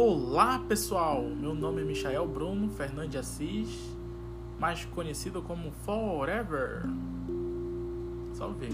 Olá pessoal, meu nome é Michael Bruno Fernandes Assis, mais conhecido como Forever. Salve.